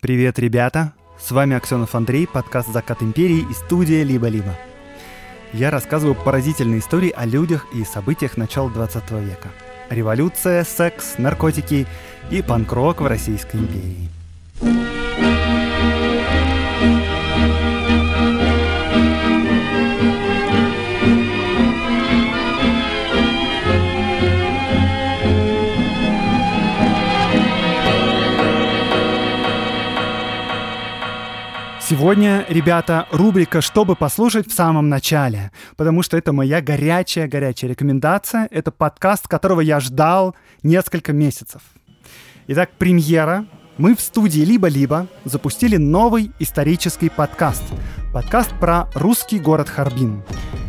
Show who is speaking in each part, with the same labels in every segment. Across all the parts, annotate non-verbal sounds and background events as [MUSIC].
Speaker 1: Привет, ребята! С вами Аксенов Андрей, подкаст «Закат империи» и студия «Либо-либо». Я рассказываю поразительные истории о людях и событиях начала 20 века. Революция, секс, наркотики и панк-рок в Российской империи. Сегодня, ребята, рубрика «Чтобы послушать в самом начале», потому что это моя горячая-горячая рекомендация. Это подкаст, которого я ждал несколько месяцев. Итак, премьера. Мы в студии «Либо-либо» запустили новый исторический подкаст. Подкаст про русский город Харбин.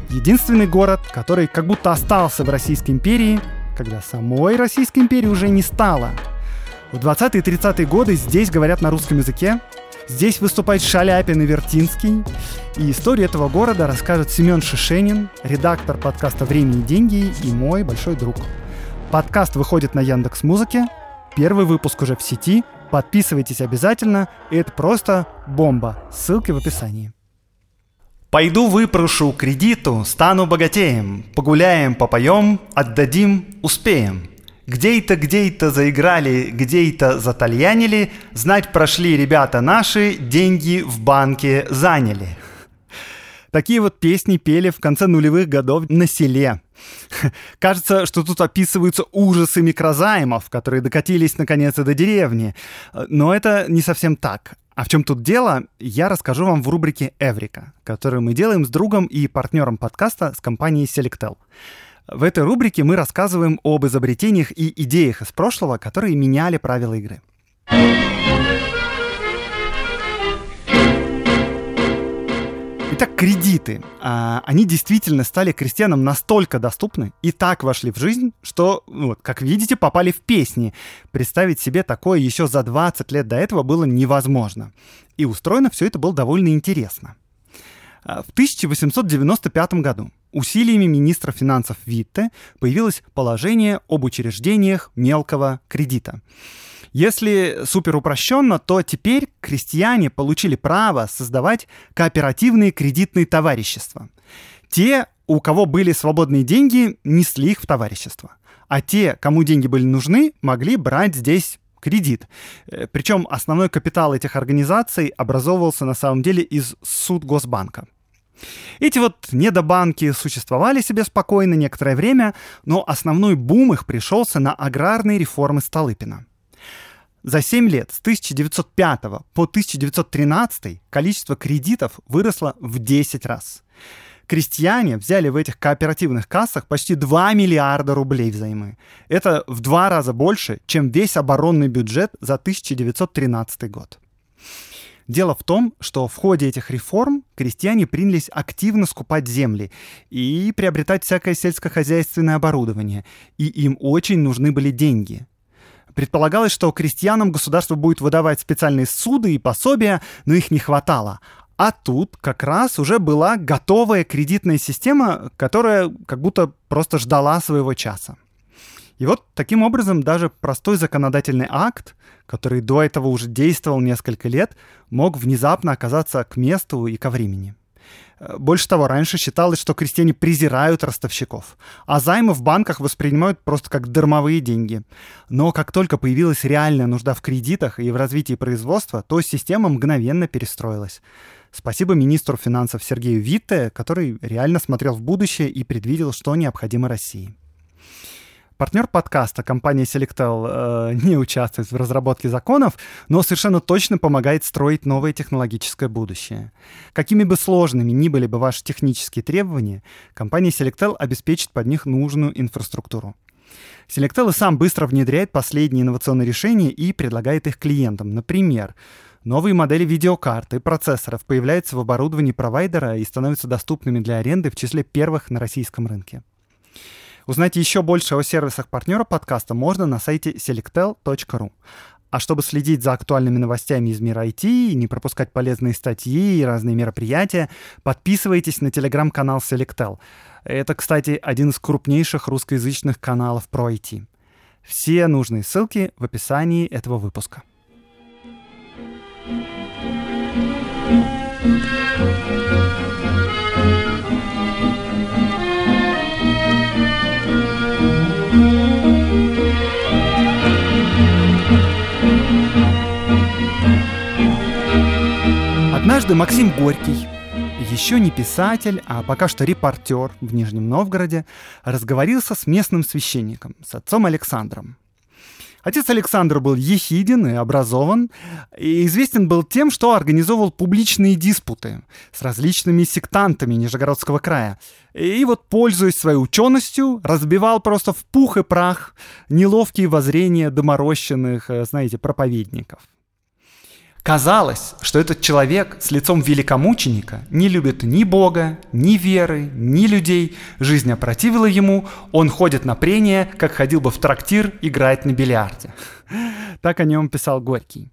Speaker 1: Единственный город, который как будто остался в Российской империи, когда самой Российской империи уже не стало. В 20-е и 30-е годы здесь говорят на русском языке, Здесь выступает Шаляпин и Вертинский. И историю этого города расскажет Семен Шишенин, редактор подкаста «Время и деньги» и мой большой друг. Подкаст выходит на Яндекс Музыке. Первый выпуск уже в сети. Подписывайтесь обязательно. Это просто бомба. Ссылки в описании. Пойду выпрошу кредиту, стану богатеем. Погуляем, попоем, отдадим, успеем. Где-то, где-то заиграли, где-то затальянили, знать прошли ребята наши, деньги в банке заняли. Такие вот песни пели в конце нулевых годов на селе. Кажется, что тут описываются ужасы микрозаймов, которые докатились наконец до деревни. Но это не совсем так. А в чем тут дело, я расскажу вам в рубрике «Эврика», которую мы делаем с другом и партнером подкаста с компанией Selectel. В этой рубрике мы рассказываем об изобретениях и идеях из прошлого, которые меняли правила игры. Итак, кредиты. А, они действительно стали крестьянам настолько доступны и так вошли в жизнь, что, ну вот, как видите, попали в песни. Представить себе такое еще за 20 лет до этого было невозможно. И устроено все это было довольно интересно. А, в 1895 году усилиями министра финансов Витте появилось положение об учреждениях мелкого кредита. Если супер упрощенно, то теперь крестьяне получили право создавать кооперативные кредитные товарищества. Те, у кого были свободные деньги, несли их в товарищество. А те, кому деньги были нужны, могли брать здесь кредит. Э, Причем основной капитал этих организаций образовывался на самом деле из суд Госбанка. Эти вот недобанки существовали себе спокойно некоторое время, но основной бум их пришелся на аграрные реформы Столыпина. За 7 лет с 1905 по 1913 количество кредитов выросло в 10 раз. Крестьяне взяли в этих кооперативных кассах почти 2 миллиарда рублей взаймы. Это в два раза больше, чем весь оборонный бюджет за 1913 год. Дело в том, что в ходе этих реформ крестьяне принялись активно скупать земли и приобретать всякое сельскохозяйственное оборудование, и им очень нужны были деньги. Предполагалось, что крестьянам государство будет выдавать специальные суды и пособия, но их не хватало. А тут как раз уже была готовая кредитная система, которая как будто просто ждала своего часа. И вот таким образом даже простой законодательный акт, который до этого уже действовал несколько лет, мог внезапно оказаться к месту и ко времени. Э, больше того, раньше считалось, что крестьяне презирают ростовщиков, а займы в банках воспринимают просто как дармовые деньги. Но как только появилась реальная нужда в кредитах и в развитии производства, то система мгновенно перестроилась. Спасибо министру финансов Сергею Витте, который реально смотрел в будущее и предвидел, что необходимо России. Партнер подкаста, компания Selectel, э, не участвует в разработке законов, но совершенно точно помогает строить новое технологическое будущее. Какими бы сложными ни были бы ваши технические требования, компания Selectel обеспечит под них нужную инфраструктуру. Selectel и сам быстро внедряет последние инновационные решения и предлагает их клиентам. Например, Новые модели видеокарт и процессоров появляются в оборудовании провайдера и становятся доступными для аренды в числе первых на российском рынке. Узнать еще больше о сервисах партнера подкаста можно на сайте selectel.ru. А чтобы следить за актуальными новостями из мира IT и не пропускать полезные статьи и разные мероприятия, подписывайтесь на телеграм-канал Selectel. Это, кстати, один из крупнейших русскоязычных каналов про IT. Все нужные ссылки в описании этого выпуска. thank you Однажды Максим Горький, еще не писатель, а пока что репортер в Нижнем Новгороде, разговорился с местным священником, с отцом Александром. Отец Александр был ехиден и образован, и известен был тем, что организовывал публичные диспуты с различными сектантами Нижегородского края. И вот, пользуясь своей ученостью, разбивал просто в пух и прах неловкие воззрения доморощенных, э, знаете, проповедников. Казалось, что этот человек с лицом великомученика не любит ни Бога, ни веры, ни людей. Жизнь опротивила ему, он ходит на прения, как ходил бы в трактир играть на бильярде. [LAUGHS] Так о нем писал Горький.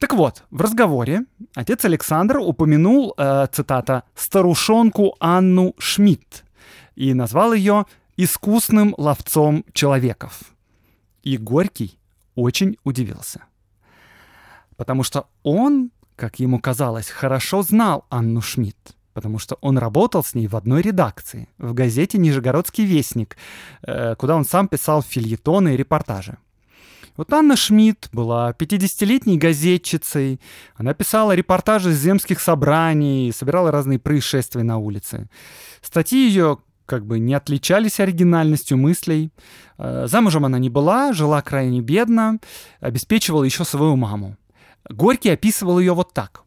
Speaker 1: Так вот, в разговоре отец Александр упомянул, э, цитата, «старушонку Анну Шмидт» и назвал ее «искусным ловцом человеков». И Горький очень удивился потому что он, как ему казалось, хорошо знал Анну Шмидт, потому что он работал с ней в одной редакции, в газете «Нижегородский вестник», э, куда он сам писал фильетоны и репортажи. Вот Анна Шмидт была 50-летней газетчицей. Она писала репортажи с земских собраний, собирала разные происшествия на улице. Статьи ее как бы не отличались оригинальностью мыслей. Э, замужем она не была, жила крайне бедно, обеспечивала еще свою маму. Горький описывал ее вот так.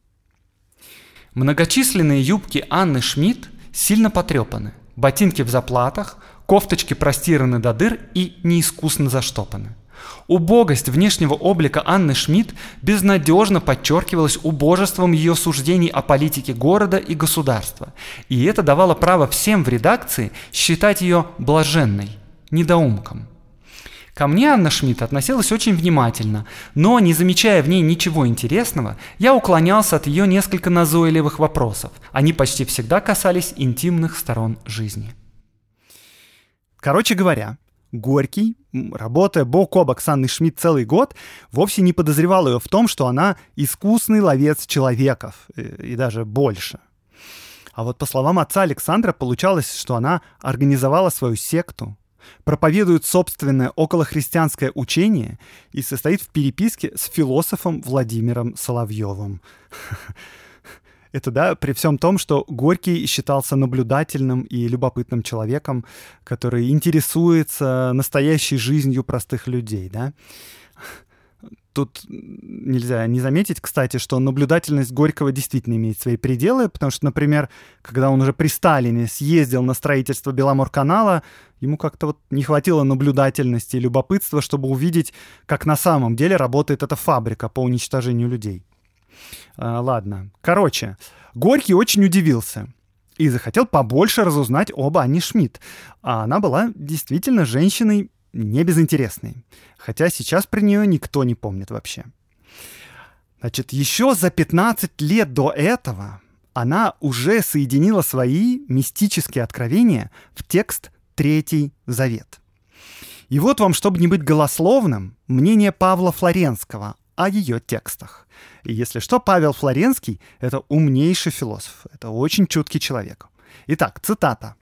Speaker 1: Многочисленные юбки Анны Шмидт сильно потрепаны, ботинки в заплатах, кофточки простираны до дыр и неискусно заштопаны. Убогость внешнего облика Анны Шмидт безнадежно подчеркивалась убожеством ее суждений о политике города и государства, и это давало право всем в редакции считать ее блаженной, недоумком – Ко мне Анна Шмидт относилась очень внимательно, но, не замечая в ней ничего интересного, я уклонялся от ее несколько назойливых вопросов. Они почти всегда касались интимных сторон жизни. Короче говоря, Горький, работая бок о бок с Анной Шмидт целый год, вовсе не подозревал ее в том, что она искусный ловец человеков, э, и даже больше. А вот по словам отца Александра, получалось, что она организовала свою секту, проповедует собственное околохристианское учение и состоит в переписке с философом Владимиром Соловьевым. [LAUGHS] Это, да, при всем том, что Горький считался наблюдательным и любопытным человеком, который интересуется настоящей жизнью простых людей, да. Тут нельзя не заметить, кстати, что наблюдательность Горького действительно имеет свои пределы, потому что, например, когда он уже при Сталине съездил на строительство Беломорканала, ему как-то вот не хватило наблюдательности и любопытства, чтобы увидеть, как на самом деле работает эта фабрика по уничтожению людей. А, ладно. Короче, Горький очень удивился и захотел побольше разузнать об Анне Шмидт. А она была действительно женщиной не безинтересной. Хотя сейчас про нее никто не помнит вообще. Значит, еще за 15 лет до этого она уже соединила свои мистические откровения в текст Третий Завет. И вот вам, чтобы не быть голословным, мнение Павла Флоренского о ее текстах. И если что, Павел Флоренский — это умнейший философ, это очень чуткий человек. Итак, цитата.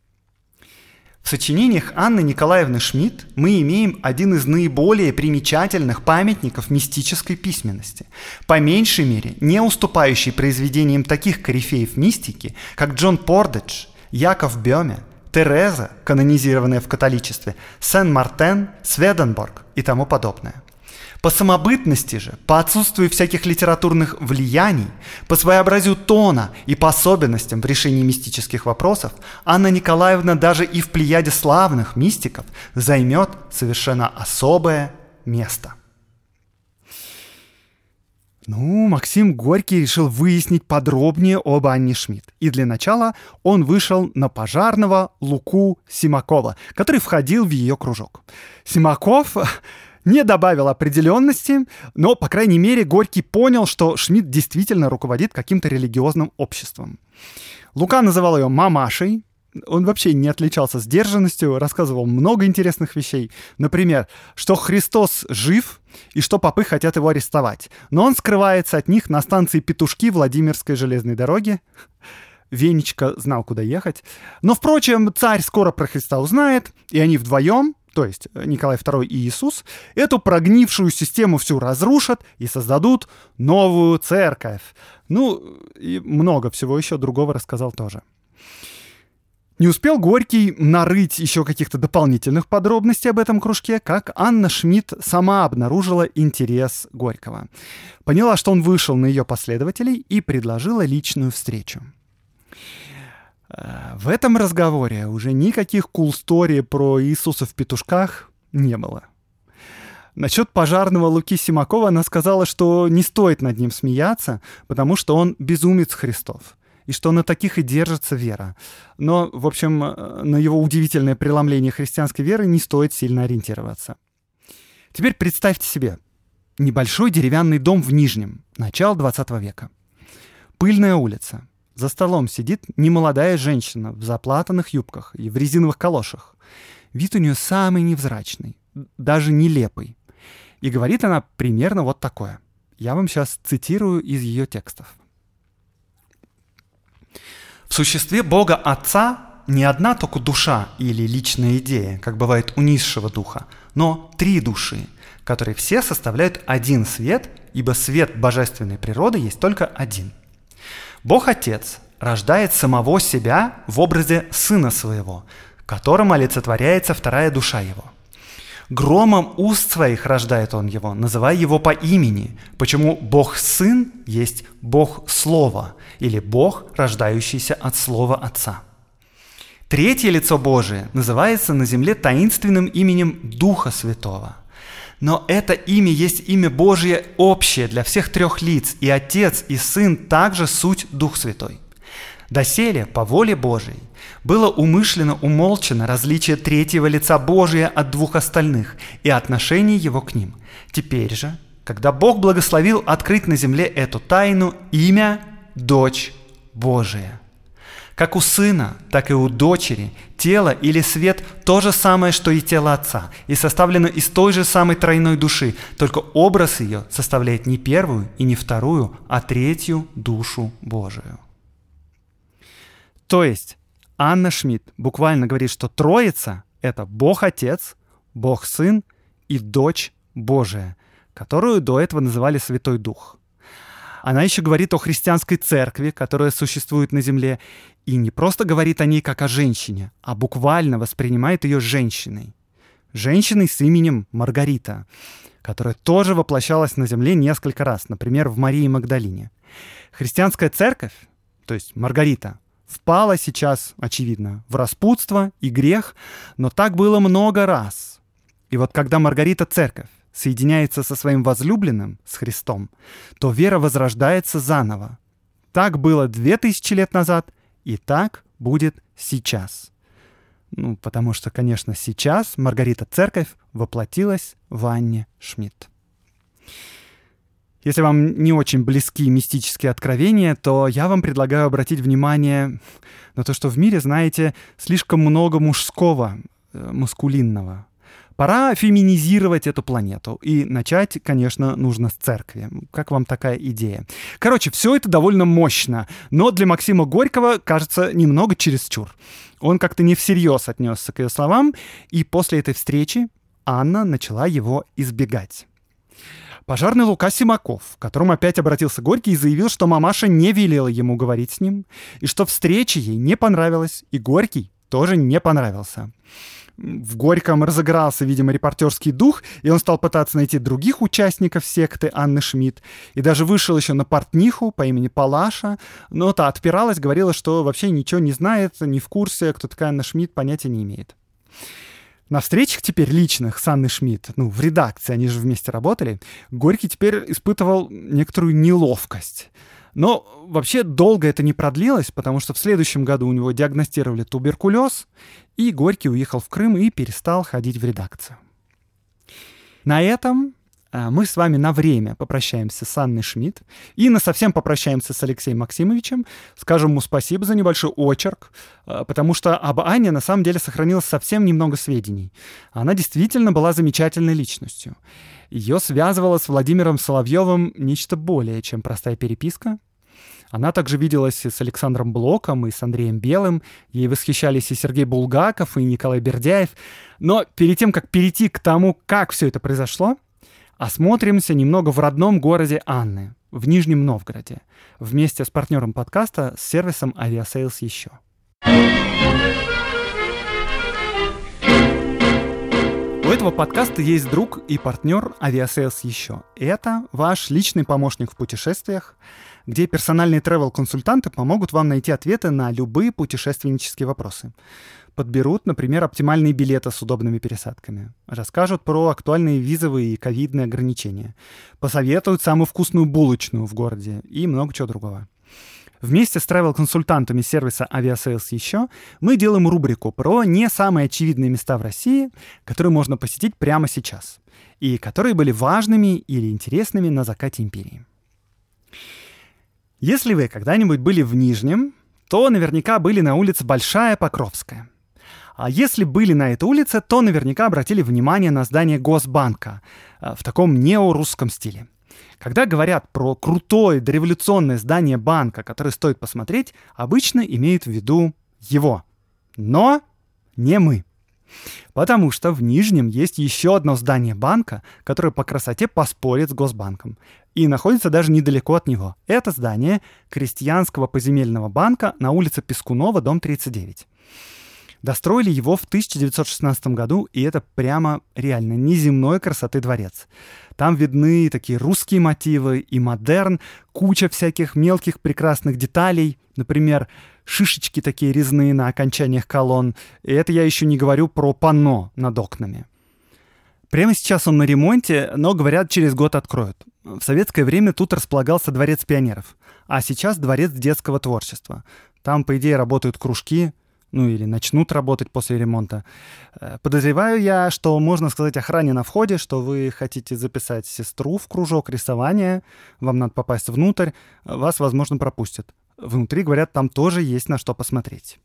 Speaker 1: В сочинениях Анны Николаевны Шмидт мы имеем один из наиболее примечательных памятников мистической письменности, по меньшей мере не уступающий произведениям таких корифеев мистики, как Джон Пордедж, Яков Бёме, Тереза, канонизированная в католичестве, Сен-Мартен, Сведенборг и тому подобное. По самобытности же, по отсутствию всяких литературных влияний, по своеобразию тона и по особенностям в решении мистических вопросов, Анна Николаевна даже и в плеяде славных мистиков займет совершенно особое место. Ну, Максим Горький решил выяснить подробнее об Анне Шмидт. И для начала он вышел на пожарного Луку Симакова, который входил в ее кружок. Симаков не добавил определенности, но, по крайней мере, Горький понял, что Шмидт действительно руководит каким-то религиозным обществом. Лука называл ее мамашей, он вообще не отличался сдержанностью, рассказывал много интересных вещей. Например, что Христос жив и что попы хотят его арестовать. Но он скрывается от них на станции Петушки Владимирской железной дороги. Венечка знал, куда ехать. Но, впрочем, царь скоро про Христа узнает, и они вдвоем то есть Николай II и Иисус, эту прогнившую систему всю разрушат и создадут новую церковь. Ну, и много всего еще другого рассказал тоже. Не успел Горький нарыть еще каких-то дополнительных подробностей об этом кружке, как Анна Шмидт сама обнаружила интерес Горького. Поняла, что он вышел на ее последователей и предложила личную встречу. В этом разговоре уже никаких кул-стори про Иисуса в петушках не было. Насчет пожарного Луки Симакова она сказала, что не стоит над ним смеяться, потому что он безумец Христов, и что на таких и держится вера. Но, в общем, на его удивительное преломление христианской веры не стоит сильно ориентироваться. Теперь представьте себе небольшой деревянный дом в Нижнем, начало 20 века. Пыльная улица — за столом сидит немолодая женщина в заплатанных юбках и в резиновых калошах. Вид у нее самый невзрачный, даже нелепый. И говорит она примерно вот такое. Я вам сейчас цитирую из ее текстов. В существе Бога Отца не одна только душа или личная идея, как бывает у низшего духа, но три души, которые все составляют один свет, ибо свет божественной природы есть только один – Бог Отец рождает самого себя в образе Сына Своего, которым олицетворяется вторая душа Его. Громом уст своих рождает Он Его, называя Его по имени, почему Бог Сын есть Бог Слова, или Бог, рождающийся от Слова Отца. Третье лицо Божие называется на земле таинственным именем Духа Святого – но это имя есть имя Божье общее для всех трех лиц, и Отец, и Сын также суть Дух Святой. Доселе, по воле Божией, было умышленно умолчено различие третьего лица Божия от двух остальных и отношение его к ним. Теперь же, когда Бог благословил открыть на земле эту тайну, имя – Дочь Божия – как у сына, так и у дочери тело или свет то же самое, что и тело отца, и составлено из той же самой тройной души, только образ ее составляет не первую и не вторую, а третью душу Божию. То есть Анна Шмидт буквально говорит, что Троица — это Бог Отец, Бог Сын и Дочь Божия, которую до этого называли Святой Дух — она еще говорит о христианской церкви, которая существует на земле, и не просто говорит о ней как о женщине, а буквально воспринимает ее женщиной. Женщиной с именем Маргарита, которая тоже воплощалась на земле несколько раз, например, в Марии Магдалине. Христианская церковь, то есть Маргарита, впала сейчас, очевидно, в распутство и грех, но так было много раз. И вот когда Маргарита церковь соединяется со своим возлюбленным, с Христом, то вера возрождается заново. Так было две тысячи лет назад, и так будет сейчас. Ну, потому что, конечно, сейчас Маргарита Церковь воплотилась в Анне Шмидт. Если вам не очень близки мистические откровения, то я вам предлагаю обратить внимание на то, что в мире, знаете, слишком много мужского, э, маскулинного, Пора феминизировать эту планету. И начать, конечно, нужно с церкви. Как вам такая идея? Короче, все это довольно мощно, но для Максима Горького, кажется, немного чересчур. Он как-то не всерьез отнесся к ее словам, и после этой встречи Анна начала его избегать. Пожарный Лука Симаков, к которому опять обратился Горький и заявил, что мамаша не велела ему говорить с ним, и что встреча ей не понравилась, и Горький тоже не понравился в Горьком разыгрался, видимо, репортерский дух, и он стал пытаться найти других участников секты Анны Шмидт, и даже вышел еще на портниху по имени Палаша, но та отпиралась, говорила, что вообще ничего не знает, не в курсе, кто такая Анна Шмидт, понятия не имеет. На встречах теперь личных с Анной Шмидт, ну, в редакции, они же вместе работали, Горький теперь испытывал некоторую неловкость. Но вообще долго это не продлилось, потому что в следующем году у него диагностировали туберкулез, и Горький уехал в Крым и перестал ходить в редакцию. На этом мы с вами на время попрощаемся с Анной Шмидт и на совсем попрощаемся с Алексеем Максимовичем, скажем ему спасибо за небольшой очерк, а, потому что об Ане на самом деле сохранилось совсем немного сведений. Она действительно была замечательной личностью. Ее связывало с Владимиром Соловьевым нечто более, чем простая переписка. Она также виделась и с Александром Блоком, и с Андреем Белым. Ей восхищались и Сергей Булгаков, и Николай Бердяев. Но перед тем, как перейти к тому, как все это произошло, осмотримся немного в родном городе Анны, в Нижнем Новгороде, вместе с партнером подкаста с сервисом Aviasales еще. У этого подкаста есть друг и партнер Aviasales еще. Это ваш личный помощник в путешествиях, где персональные travel-консультанты помогут вам найти ответы на любые путешественнические вопросы. Подберут, например, оптимальные билеты с удобными пересадками. Расскажут про актуальные визовые и ковидные ограничения. Посоветуют самую вкусную булочную в городе и много чего другого. Вместе с travel-консультантами сервиса Aviasales еще мы делаем рубрику про не самые очевидные места в России, которые можно посетить прямо сейчас, и которые были важными или интересными на закате империи. Если вы когда-нибудь были в Нижнем, то наверняка были на улице Большая Покровская. А если были на этой улице, то наверняка обратили внимание на здание Госбанка э, в таком неорусском стиле. Когда говорят про крутое дореволюционное здание банка, которое стоит посмотреть, обычно имеют в виду его. Но не мы. Потому что в Нижнем есть еще одно здание банка, которое по красоте поспорит с Госбанком. И находится даже недалеко от него. Это здание Крестьянского поземельного банка на улице Пескунова, дом 39. Достроили его в 1916 году, и это прямо реально неземной красоты дворец. Там видны такие русские мотивы и модерн, куча всяких мелких прекрасных деталей, например, шишечки такие резные на окончаниях колонн. И это я еще не говорю про панно над окнами. Прямо сейчас он на ремонте, но, говорят, через год откроют. В советское время тут располагался дворец пионеров, а сейчас дворец детского творчества. Там, по идее, работают кружки, ну или начнут работать после ремонта. Э, подозреваю я, что можно сказать охране на входе, что вы хотите записать сестру в кружок рисования, вам надо попасть внутрь, вас, возможно, пропустят. Внутри, говорят, там тоже есть на что посмотреть.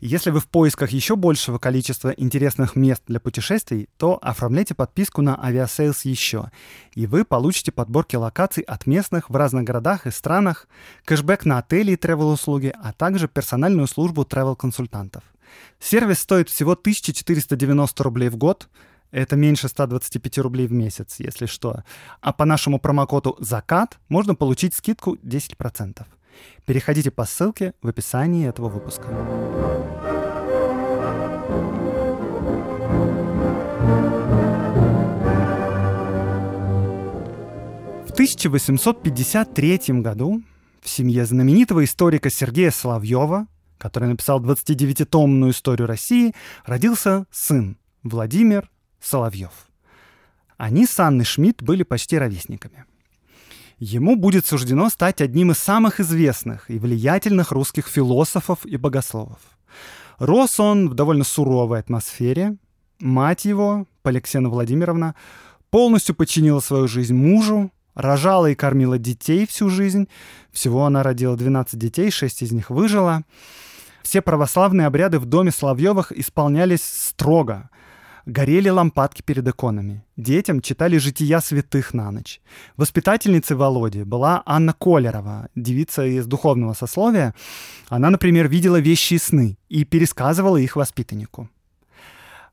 Speaker 1: Если вы в поисках еще большего количества интересных мест для путешествий, то оформляйте подписку на Aviasales еще, и вы получите подборки локаций от местных в разных городах и странах, кэшбэк на отели и travel-услуги, а также персональную службу travel-консультантов. Сервис стоит всего 1490 рублей в год, это меньше 125 рублей в месяц, если что. А по нашему промокоду «Закат» можно получить скидку 10%. Переходите по ссылке в описании этого выпуска. В 1853 году в семье знаменитого историка Сергея Соловьева, который написал 29-томную историю России, родился сын Владимир Соловьев. Они с Анной Шмидт были почти ровесниками ему будет суждено стать одним из самых известных и влиятельных русских философов и богословов. Рос он в довольно суровой атмосфере. Мать его, Поликсена Владимировна, полностью подчинила свою жизнь мужу, рожала и кормила детей всю жизнь. Всего она родила 12 детей, 6 из них выжила. Все православные обряды в доме Соловьевых исполнялись строго. Горели лампадки перед иконами. Детям читали «Жития святых» на ночь. Воспитательницей Володи была Анна Колерова, девица из духовного сословия. Она, например, видела вещи и сны и пересказывала их воспитаннику.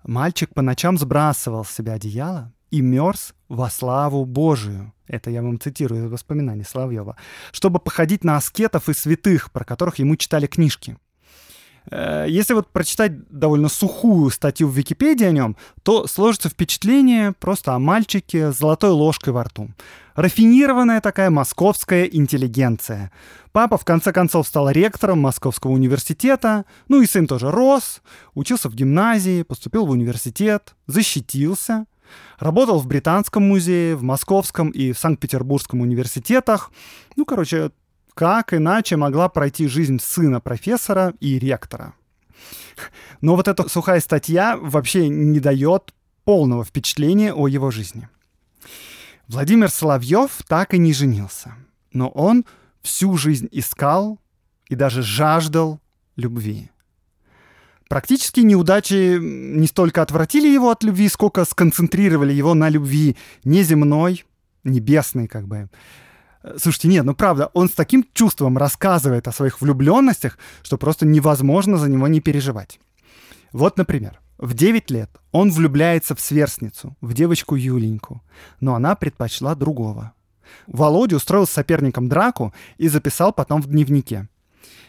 Speaker 1: Мальчик по ночам сбрасывал с себя одеяло и мерз во славу Божию. Это я вам цитирую из воспоминаний Соловьева. Чтобы походить на аскетов и святых, про которых ему читали книжки. Э, если вот прочитать довольно сухую статью в Википедии о нем, то сложится впечатление просто о мальчике с золотой ложкой во рту. Рафинированная такая московская интеллигенция. Папа в конце концов стал ректором Московского университета, ну и сын тоже рос, учился в гимназии, поступил в университет, защитился, работал в Британском музее, в Московском и в Санкт-Петербургском университетах. Ну, короче, как иначе могла пройти жизнь сына профессора и ректора? Но вот эта сухая статья вообще не дает полного впечатления о его жизни. Владимир Соловьев так и не женился, но он всю жизнь искал и даже жаждал любви. Практически неудачи не столько отвратили его от любви, сколько сконцентрировали его на любви неземной, небесной как бы, Слушайте, нет, ну правда, он с таким чувством рассказывает о своих влюбленностях, что просто невозможно за него не переживать. Вот, например, в 9 лет он влюбляется в сверстницу, в девочку Юленьку, но она предпочла другого. Володя устроил с соперником драку и записал потом в дневнике.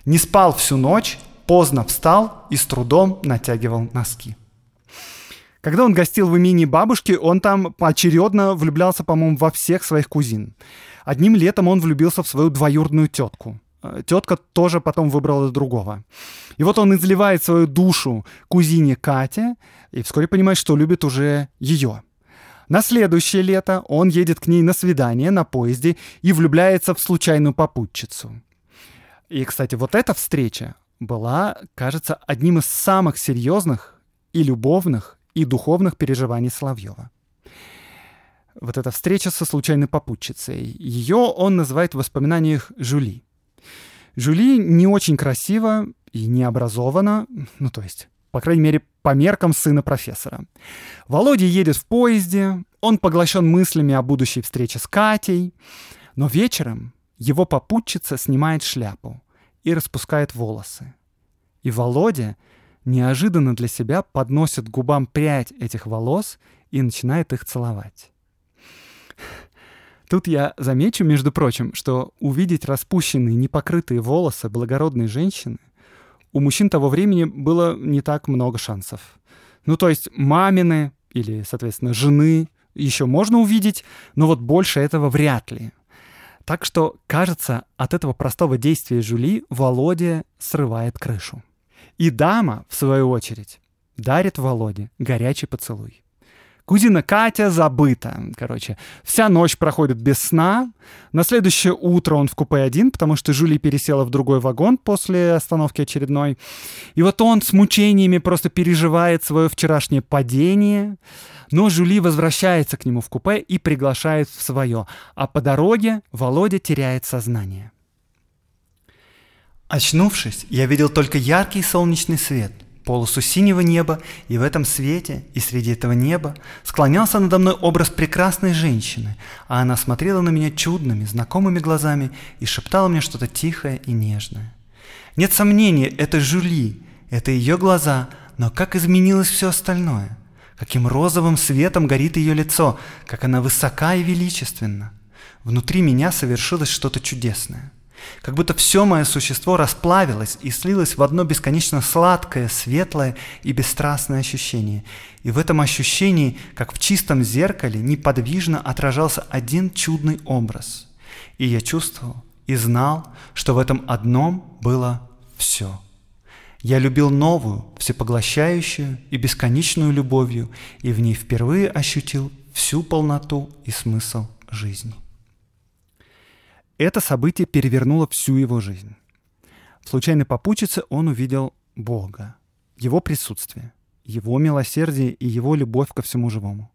Speaker 1: «Не спал всю ночь, поздно встал и с трудом натягивал носки». Когда он гостил в имении бабушки, он там поочередно влюблялся, по-моему, во всех своих кузин. Одним летом он влюбился в свою двоюродную тетку. Э, тетка тоже потом выбрала другого. И вот он изливает свою душу кузине Кате и вскоре понимает, что любит уже ее. На следующее лето он едет к ней на свидание на поезде и влюбляется в случайную попутчицу. И, кстати, вот эта встреча была, кажется, одним из самых серьезных и любовных, и духовных переживаний Соловьева. Вот эта встреча со случайной попутчицей. Ее он называет в воспоминаниях Жули. Жули не очень красиво и не образована, ну то есть, по крайней мере, по меркам сына профессора. Володя едет в поезде, он поглощен мыслями о будущей встрече с Катей, но вечером его попутчица снимает шляпу и распускает волосы. И Володя неожиданно для себя подносит губам прядь этих волос и начинает их целовать. Тут я замечу, между прочим, что увидеть распущенные, непокрытые волосы благородной женщины у мужчин того времени было не так много шансов. Ну, то есть мамины или, соответственно, жены еще можно увидеть, но вот больше этого вряд ли. Так что, кажется, от этого простого действия Жули Володя срывает крышу. И дама, в свою очередь, дарит Володе горячий поцелуй. Кузина Катя забыта. Короче, вся ночь проходит без сна. На следующее утро он в купе один, потому что Жули пересела в другой вагон после остановки очередной. И вот он с мучениями просто переживает свое вчерашнее падение. Но Жули возвращается к нему в купе и приглашает в свое. А по дороге Володя теряет сознание. Очнувшись, я видел только яркий солнечный свет — полосу синего неба, и в этом свете, и среди этого неба склонялся надо мной образ прекрасной женщины, а она смотрела на меня чудными, знакомыми глазами и шептала мне что-то тихое и нежное. Нет сомнения, это Жюли, это ее глаза, но как изменилось все остальное? Каким розовым светом горит ее лицо, как она высока и величественна. Внутри меня совершилось что-то чудесное. Как будто все мое существо расплавилось и слилось в одно бесконечно сладкое, светлое и бесстрастное ощущение. И в этом ощущении, как в чистом зеркале, неподвижно отражался один чудный образ. И я чувствовал и знал, что в этом одном было все. Я любил новую, всепоглощающую и бесконечную любовью, и в ней впервые ощутил всю полноту и смысл жизни. Это событие перевернуло всю его жизнь. В случайной попутчице он увидел Бога, его присутствие, его милосердие и его любовь ко всему живому.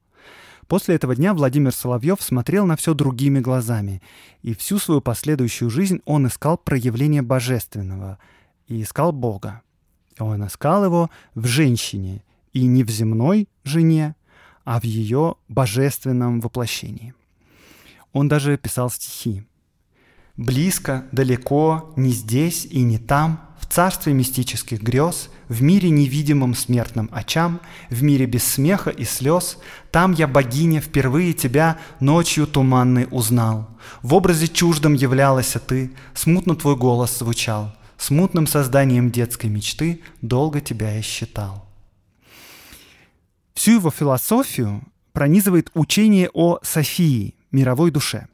Speaker 1: После этого дня Владимир Соловьев смотрел на все другими глазами, и всю свою последующую жизнь он искал проявление божественного и искал Бога. Он искал его в женщине, и не в земной жене, а в ее божественном воплощении. Он даже писал стихи. Близко, далеко, не здесь и не там, в царстве мистических грез, в мире невидимом смертным очам, в мире без смеха и слез, там я, богиня, впервые тебя ночью туманной узнал. В образе чуждом являлась ты, смутно твой голос звучал, смутным созданием детской мечты долго тебя я считал. Всю его философию пронизывает учение о Софии, мировой душе –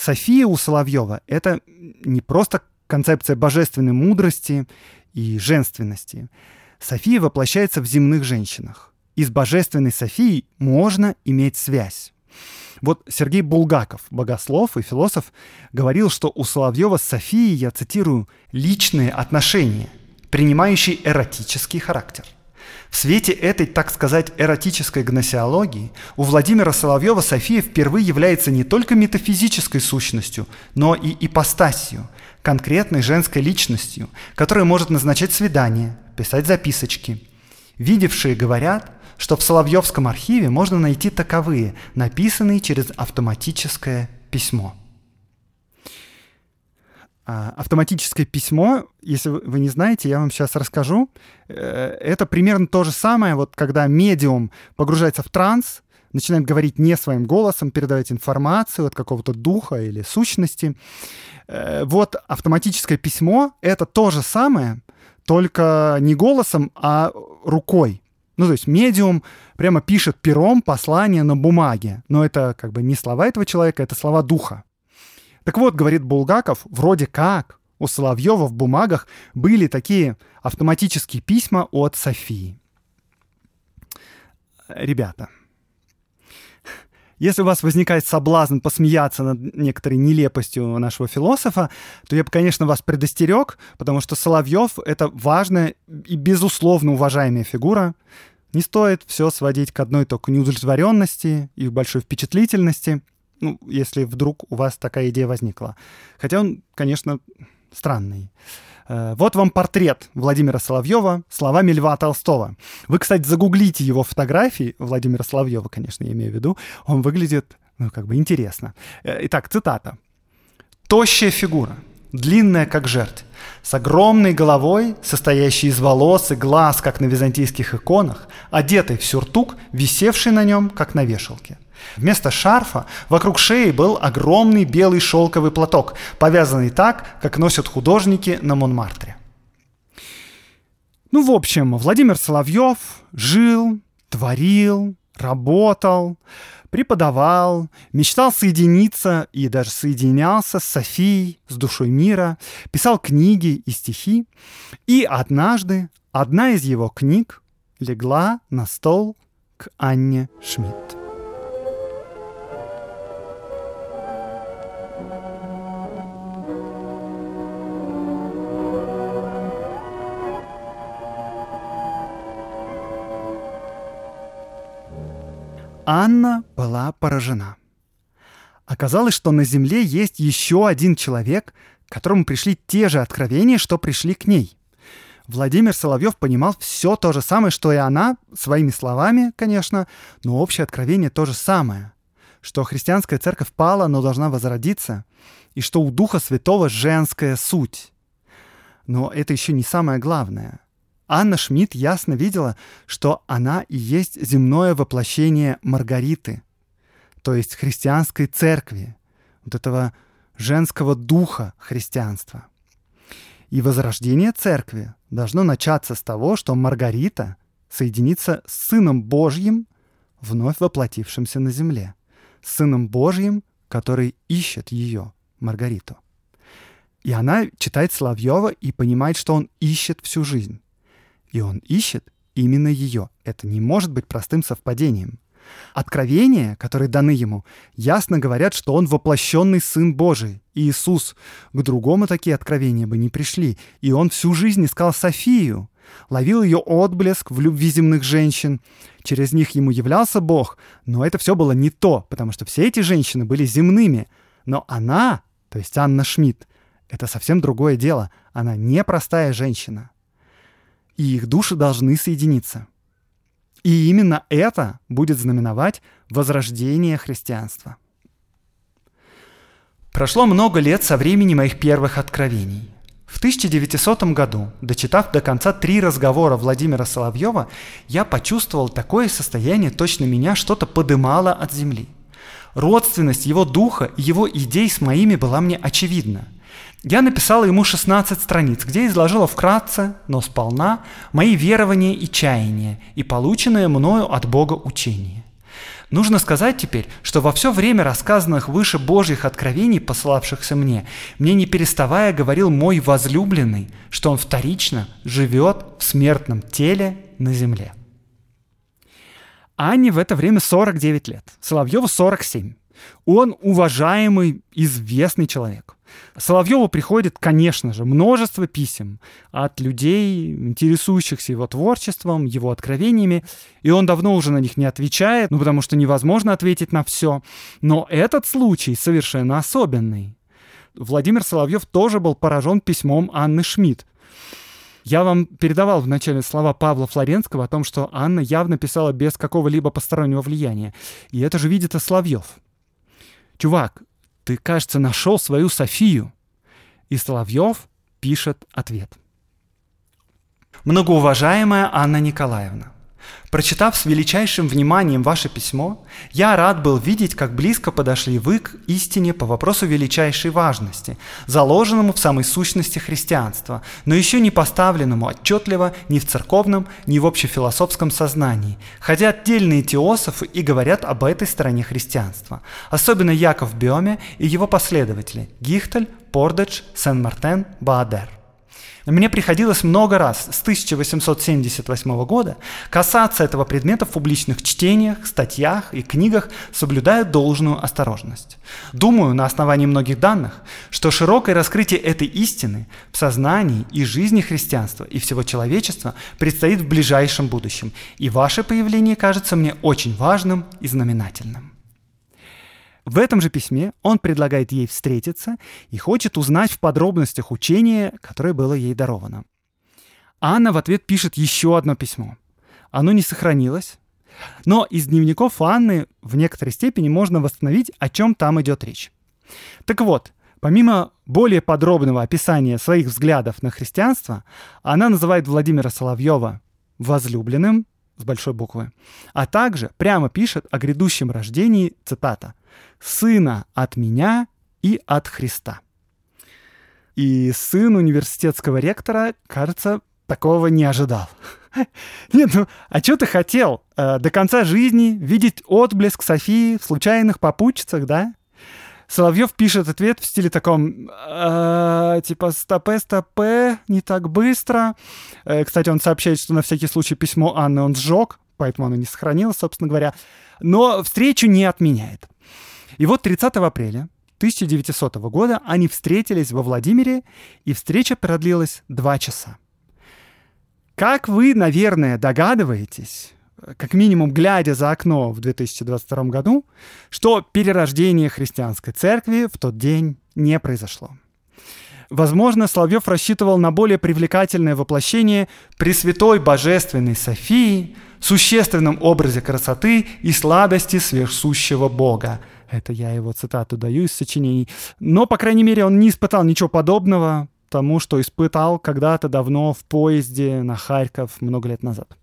Speaker 1: София у Соловьева — это не просто концепция божественной мудрости и женственности. София воплощается в земных женщинах. И с божественной Софией можно иметь связь. Вот Сергей Булгаков, богослов и философ, говорил, что у Соловьева с Софией, я цитирую, «личные отношения, принимающие эротический характер». В свете этой, так сказать, эротической гносеологии у Владимира Соловьева София впервые является не только метафизической сущностью, но и ипостасью, конкретной женской личностью, которая может назначать свидания, писать записочки. Видевшие говорят, что в Соловьевском архиве можно найти таковые, написанные через автоматическое письмо. А автоматическое письмо, если вы не знаете, я вам сейчас расскажу. Э, это примерно то же самое, вот когда медиум погружается в транс, начинает говорить не своим голосом, передавать информацию от какого-то духа или сущности. Э, вот автоматическое письмо — это то же самое, только не голосом, а рукой. Ну, то есть медиум прямо пишет пером послание на бумаге, но это как бы не слова этого человека, это слова духа. Так вот, говорит Булгаков, вроде как у Соловьева в бумагах были такие автоматические письма от Софии. Ребята, если у вас возникает соблазн посмеяться над некоторой нелепостью нашего философа, то я бы, конечно, вас предостерег, потому что Соловьев — это важная и, безусловно, уважаемая фигура. Не стоит все сводить к одной только неудовлетворенности и большой впечатлительности, ну, если вдруг у вас такая идея возникла. Хотя он, конечно, странный. Э, вот вам портрет Владимира Соловьева словами Льва Толстого. Вы, кстати, загуглите его фотографии, Владимира Соловьева, конечно, я имею в виду, он выглядит, ну, как бы интересно. Э, итак, цитата. «Тощая фигура, длинная, как жерть, с огромной головой, состоящей из волос и глаз, как на византийских иконах, одетый в сюртук, висевший на нем, как на вешалке. Вместо шарфа вокруг шеи был огромный белый шелковый платок, повязанный так, как носят художники на Монмартре. Ну, в общем, Владимир Соловьев жил, творил, работал, преподавал, мечтал соединиться и даже соединялся с Софией, с душой мира, писал книги и стихи. И однажды одна из его книг легла на стол к Анне Шмидт. Анна была поражена. Оказалось, что на Земле есть еще один человек, которому пришли те же откровения, что пришли к ней. Владимир Соловьев понимал все то же самое, что и она, своими словами, конечно, но общее откровение то же самое, что христианская церковь пала, но должна возродиться, и что у Духа Святого женская суть. Но это еще не самое главное — Анна Шмидт ясно видела, что она и есть земное воплощение Маргариты, то есть христианской церкви, вот этого женского духа христианства. И возрождение церкви должно начаться с того, что Маргарита соединится с Сыном Божьим, вновь воплотившимся на земле, с Сыном Божьим, который ищет ее, Маргариту. И она читает Соловьева и понимает, что он ищет всю жизнь. И он ищет именно ее. Это не может быть простым совпадением. Откровения, которые даны ему, ясно говорят, что он воплощенный Сын Божий, Иисус. К другому такие откровения бы не пришли. И он всю жизнь искал Софию, ловил ее отблеск в любви земных женщин. Через них ему являлся Бог, но это все было не то, потому что все эти женщины были земными. Но она, то есть Анна Шмидт, это совсем другое дело. Она непростая женщина и их души должны соединиться. И именно это будет знаменовать возрождение христианства. Прошло много лет со времени моих первых откровений. В 1900 году, дочитав до конца три разговора Владимира Соловьева, я почувствовал такое состояние, точно меня что-то подымало от земли. Родственность его духа и его идей с моими была мне очевидна – я написала ему 16 страниц, где изложила вкратце, но сполна, мои верования и чаяния и полученное мною от Бога учение. Нужно сказать теперь, что во все время рассказанных выше Божьих откровений, посылавшихся мне, мне не переставая говорил мой возлюбленный, что он вторично живет в смертном теле на земле. Анне в это время 49 лет, Соловьеву 47. Он уважаемый, известный человек. Соловьеву приходит, конечно же, множество писем от людей, интересующихся его творчеством, его откровениями, и он давно уже на них не отвечает, ну потому что невозможно ответить на все. Но этот случай совершенно особенный. Владимир Соловьев тоже был поражен письмом Анны Шмидт. Я вам передавал в начале слова Павла Флоренского о том, что Анна явно писала без какого-либо постороннего влияния. И это же видит и Соловьев. Чувак, ты, кажется, нашел свою Софию. И Соловьев пишет ответ. Многоуважаемая Анна Николаевна, Прочитав с величайшим вниманием ваше письмо, я рад был видеть, как близко подошли вы к истине по вопросу величайшей важности, заложенному в самой сущности христианства, но еще не поставленному отчетливо ни в церковном, ни в общефилософском сознании, хотя отдельные теософы и говорят об этой стороне христианства, особенно Яков Биоме и его последователи Гихтель, Пордедж, Сен-Мартен, Баадер. Мне приходилось много раз с 1878 года касаться этого предмета в публичных чтениях, статьях и книгах, соблюдая должную осторожность. Думаю, на основании многих данных, что широкое раскрытие этой истины в сознании и жизни христианства и всего человечества предстоит в ближайшем будущем, и ваше появление кажется мне очень важным и знаменательным. В этом же письме он предлагает ей встретиться и хочет узнать в подробностях учения, которое было ей даровано. Анна в ответ пишет еще одно письмо. Оно не сохранилось, но из дневников Анны в некоторой степени можно восстановить, о чем там идет речь. Так вот, помимо более подробного описания своих взглядов на христианство, она называет Владимира Соловьева возлюбленным, с большой буквы, а также прямо пишет о грядущем рождении, цитата, «сына от меня и от Христа». И сын университетского ректора, кажется, такого не ожидал. [LAUGHS] Нет, ну, а что ты хотел? Э, до конца жизни видеть отблеск Софии в случайных попутчицах, да? Соловьев пишет ответ в стиле таком, э, типа стопе, стопе, не так быстро. Э, кстати, он сообщает, что на всякий случай письмо Анны он сжег, поэтому оно не сохранилось, собственно говоря. Но встречу не отменяет. И вот 30 апреля 1900 года они встретились во Владимире, и встреча продлилась два часа. Как вы, наверное, догадываетесь, как минимум глядя за окно в 2022 году, что перерождение христианской церкви в тот день не произошло. Возможно, Соловьев рассчитывал на более привлекательное воплощение Пресвятой Божественной Софии, существенном образе красоты и сладости сверхсущего Бога. Это я его цитату даю из сочинений. Но, по крайней мере, он не испытал ничего подобного тому, что испытал когда-то давно в поезде на Харьков много лет назад.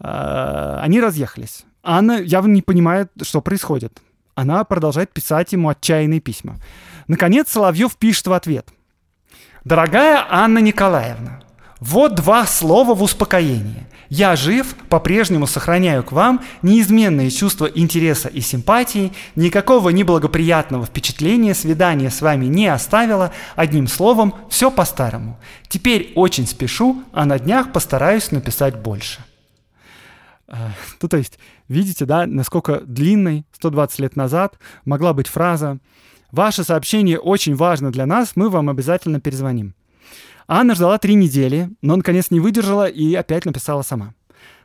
Speaker 1: Э, они разъехались. Анна явно не понимает, что происходит. Она продолжает писать ему отчаянные письма. Наконец Соловьев пишет в ответ. «Дорогая Анна Николаевна, вот два слова в успокоение. Я жив, по-прежнему сохраняю к вам неизменные чувства интереса и симпатии, никакого неблагоприятного впечатления свидание с вами не оставило, одним словом, все по-старому. Теперь очень спешу, а на днях постараюсь написать больше. Ну, то есть, видите, да, насколько длинной 120 лет назад могла быть фраза «Ваше сообщение очень важно для нас, мы вам обязательно перезвоним». Анна ждала три недели, но наконец не выдержала и опять написала сама.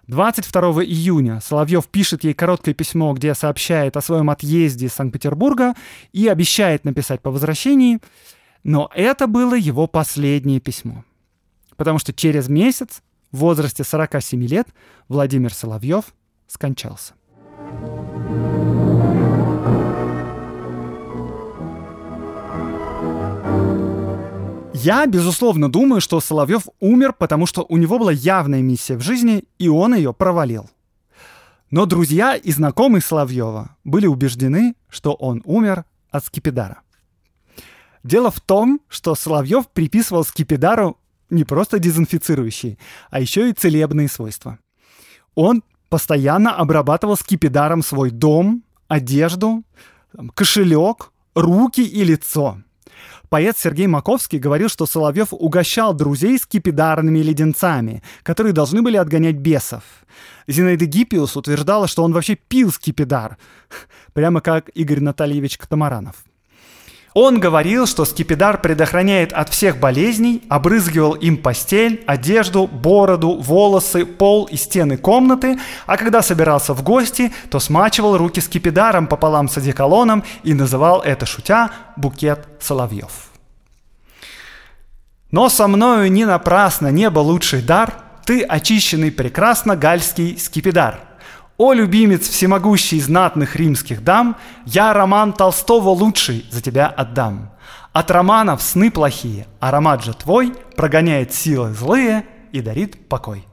Speaker 1: 22 июня Соловьев пишет ей короткое письмо, где сообщает о своем отъезде из Санкт-Петербурга и обещает написать по возвращении, но это было его последнее письмо. Потому что через месяц в возрасте 47 лет Владимир Соловьев скончался. Я, безусловно, думаю, что Соловьев умер, потому что у него была явная миссия в жизни, и он ее провалил. Но друзья и знакомые Соловьева были убеждены, что он умер от скипидара. Дело в том, что Соловьев приписывал скипидару не просто дезинфицирующие, а еще и целебные свойства. Он постоянно обрабатывал скипидаром свой дом, одежду, кошелек, руки и лицо. Поэт Сергей Маковский говорил, что Соловьев угощал друзей скипидарными леденцами, которые должны были отгонять бесов. Зинаида Гиппиус утверждала, что он вообще пил скипидар, [LAUGHS] прямо как Игорь Натальевич Катамаранов. Он говорил, что скипидар предохраняет от всех болезней, обрызгивал им постель, одежду, бороду, волосы, пол и стены комнаты, а когда собирался в гости, то смачивал руки скипидаром пополам с одеколоном и называл это, шутя, букет соловьев. Но со мною не напрасно небо лучший дар, ты очищенный прекрасно гальский скипидар – «О, любимец всемогущий знатных римских дам, я роман Толстого лучший за тебя отдам. От романов сны плохие, аромат же твой прогоняет силы злые и дарит покой.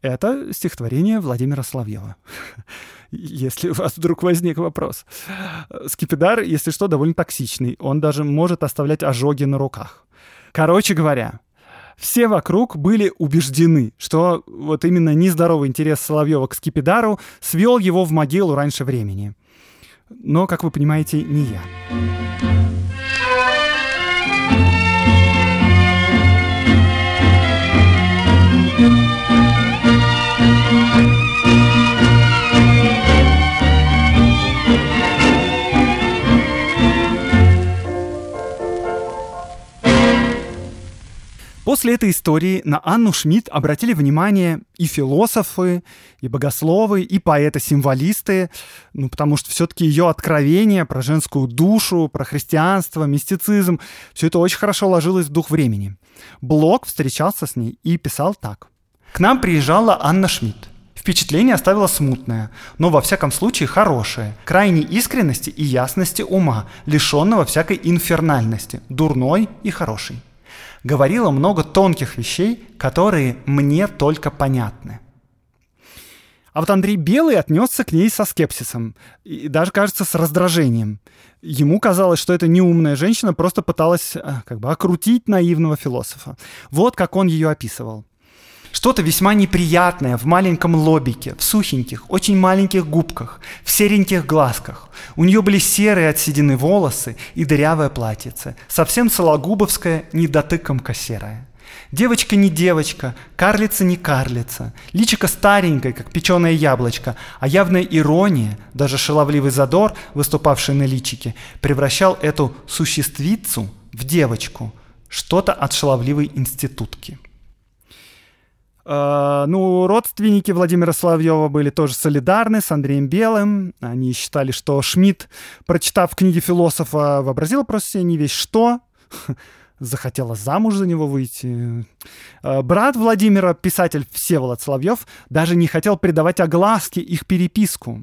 Speaker 1: Это стихотворение Владимира Соловьева. [LAUGHS] Если у вас вдруг возник вопрос. Скипидар, если что, довольно токсичный. Он даже может оставлять ожоги на руках. Короче говоря, все вокруг были убеждены, что вот именно нездоровый интерес Соловьева к Скипидару свел его в могилу раньше времени. Но, как вы понимаете, не я. После этой истории на Анну Шмидт обратили внимание и философы, и богословы, и поэты-символисты, ну, потому что все-таки ее откровение про женскую душу, про христианство, мистицизм, все это очень хорошо ложилось в дух времени. Блок встречался с ней и писал так. «К нам приезжала Анна Шмидт. Впечатление оставило смутное, но во всяком случае хорошее, крайней искренности и ясности ума, лишенного всякой инфернальности, дурной и хорошей говорила много тонких вещей, которые мне только понятны. А вот Андрей Белый отнесся к ней со скепсисом и даже, кажется, с раздражением. Ему казалось, что эта неумная женщина просто пыталась а, как бы окрутить наивного философа. Вот как он ее описывал. Что-то весьма неприятное в маленьком лобике, в сухеньких, очень маленьких губках, в сереньких глазках. У нее были серые от седины волосы и дырявое платьице, совсем сологубовское, недотыкомка серая. Девочка не девочка, карлица не карлица, личико старенькое, как печеное яблочко, а явная ирония, даже шаловливый задор, выступавший на личике, превращал эту существицу в девочку, что-то от шаловливой институтки. Uh, ну, родственники Владимира Соловьева были тоже солидарны с Андреем Белым. Они считали, что Шмидт, прочитав книги философа, вообразила просто себе не весь что, [LAUGHS] захотела замуж за него выйти. Uh, брат Владимира, писатель Всеволод Соловьев, даже не хотел придавать огласке их переписку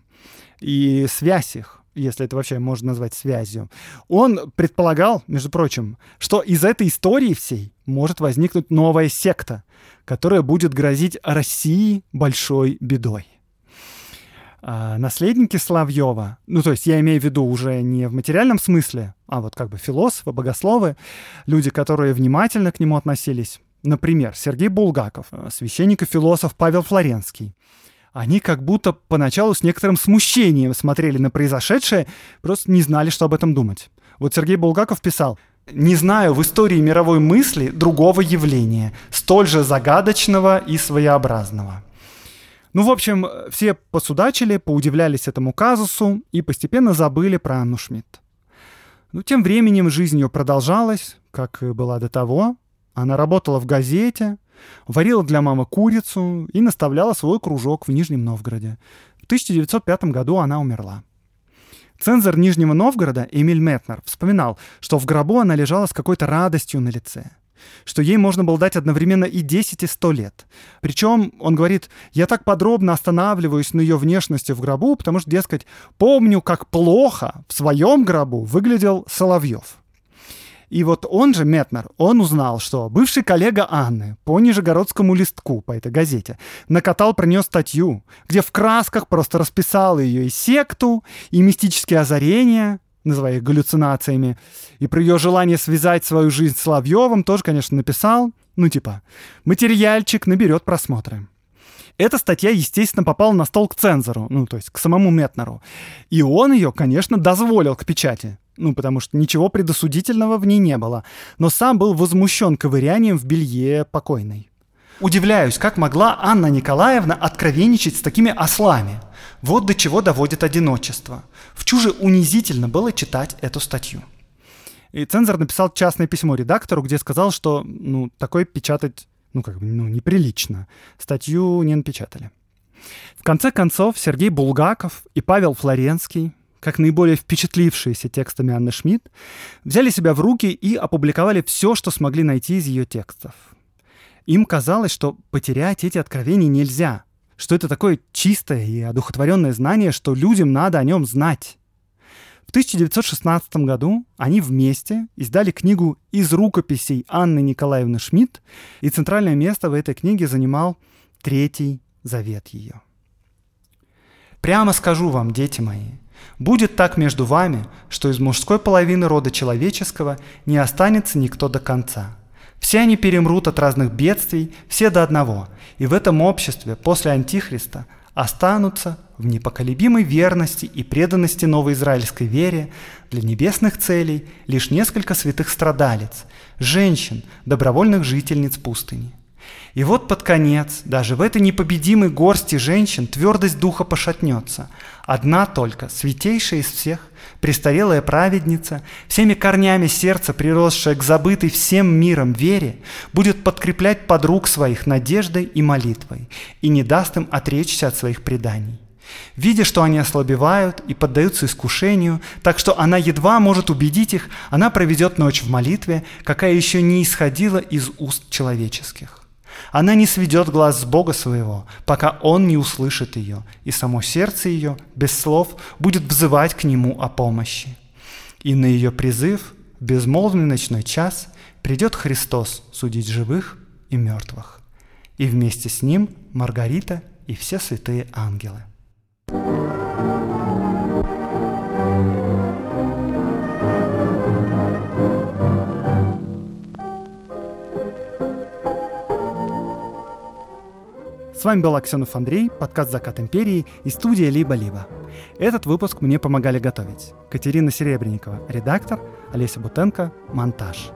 Speaker 1: и связь их если это вообще можно назвать связью, он предполагал, между прочим, что из этой истории всей может возникнуть новая секта, которая будет грозить России большой бедой. А наследники Соловьева, ну то есть я имею в виду уже не в материальном смысле, а вот как бы философы, богословы, люди, которые внимательно к нему относились, например, Сергей Булгаков, священник и философ Павел Флоренский, они как будто поначалу с некоторым смущением смотрели на произошедшее, просто не знали, что об этом думать. Вот Сергей Булгаков писал, «Не знаю в истории мировой мысли другого явления, столь же загадочного и своеобразного». Ну, в общем, все посудачили, поудивлялись этому казусу и постепенно забыли про Анну Шмидт. Ну, тем временем жизнь ее продолжалась, как и была до того. Она работала в газете, Варила для мамы курицу и наставляла свой кружок в Нижнем Новгороде. В 1905 году она умерла. Цензор Нижнего Новгорода Эмиль Метнер вспоминал, что в гробу она лежала с какой-то радостью на лице что ей можно было дать одновременно и 10, и 100 лет. Причем, он говорит, я так подробно останавливаюсь на ее внешности в гробу, потому что, дескать, помню, как плохо в своем гробу выглядел Соловьев. И вот он же, Метнер, он узнал, что бывший коллега Анны по Нижегородскому листку, по этой газете, накатал про нее статью, где в красках просто расписал ее и секту, и мистические озарения, называя их галлюцинациями, и про ее желание связать свою жизнь с Соловьевым тоже, конечно, написал. Ну, типа, материальчик наберет просмотры. Эта статья, естественно, попала на стол к цензору, ну, то есть к самому Метнеру. И он ее, конечно, дозволил к печати ну, потому что ничего предосудительного в ней не было, но сам был возмущен ковырянием в белье покойной. Удивляюсь, как могла Анна Николаевна откровенничать с такими ослами. Вот до чего доводит одиночество. В чуже унизительно было читать эту статью. И цензор написал частное письмо редактору, где сказал, что ну, такое печатать ну, как бы, ну, неприлично. Статью не напечатали. В конце концов, Сергей Булгаков и Павел Флоренский как наиболее впечатлившиеся текстами Анны Шмидт, взяли себя в руки и опубликовали все, что смогли найти из ее текстов. Им казалось, что потерять эти откровения нельзя, что это такое чистое и одухотворенное знание, что людям надо о нем знать. В 1916 году они вместе издали книгу «Из рукописей Анны Николаевны Шмидт», и центральное место в этой книге занимал третий завет ее. «Прямо скажу вам, дети мои, будет так между вами, что из мужской половины рода человеческого не останется никто до конца. Все они перемрут от разных бедствий, все до одного, и в этом обществе после Антихриста останутся в непоколебимой верности и преданности новой израильской вере для небесных целей лишь несколько святых страдалец, женщин, добровольных жительниц пустыни. И вот под конец, даже в этой непобедимой горсти женщин, твердость духа пошатнется. Одна только, святейшая из всех, престарелая праведница, всеми корнями сердца, приросшая к забытой всем миром вере, будет подкреплять подруг своих надеждой и молитвой и не даст им отречься от своих преданий. Видя, что они ослабевают и поддаются искушению, так что она едва может убедить их, она проведет ночь в молитве, какая еще не исходила из уст человеческих. Она не сведет глаз с Бога своего, пока Он не услышит ее, и само сердце ее, без слов, будет взывать к Нему о помощи. И на ее призыв, в безмолвный ночной час, придет Христос судить живых и мертвых. И вместе с Ним Маргарита и все святые ангелы. С вами был Аксенов Андрей, подкаст «Закат империи» и студия «Либо-либо». Этот выпуск мне помогали готовить Катерина Серебренникова, редактор, Олеся Бутенко, монтаж.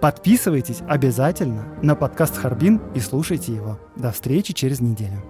Speaker 1: Подписывайтесь обязательно на подкаст «Харбин» и слушайте его. До встречи через неделю.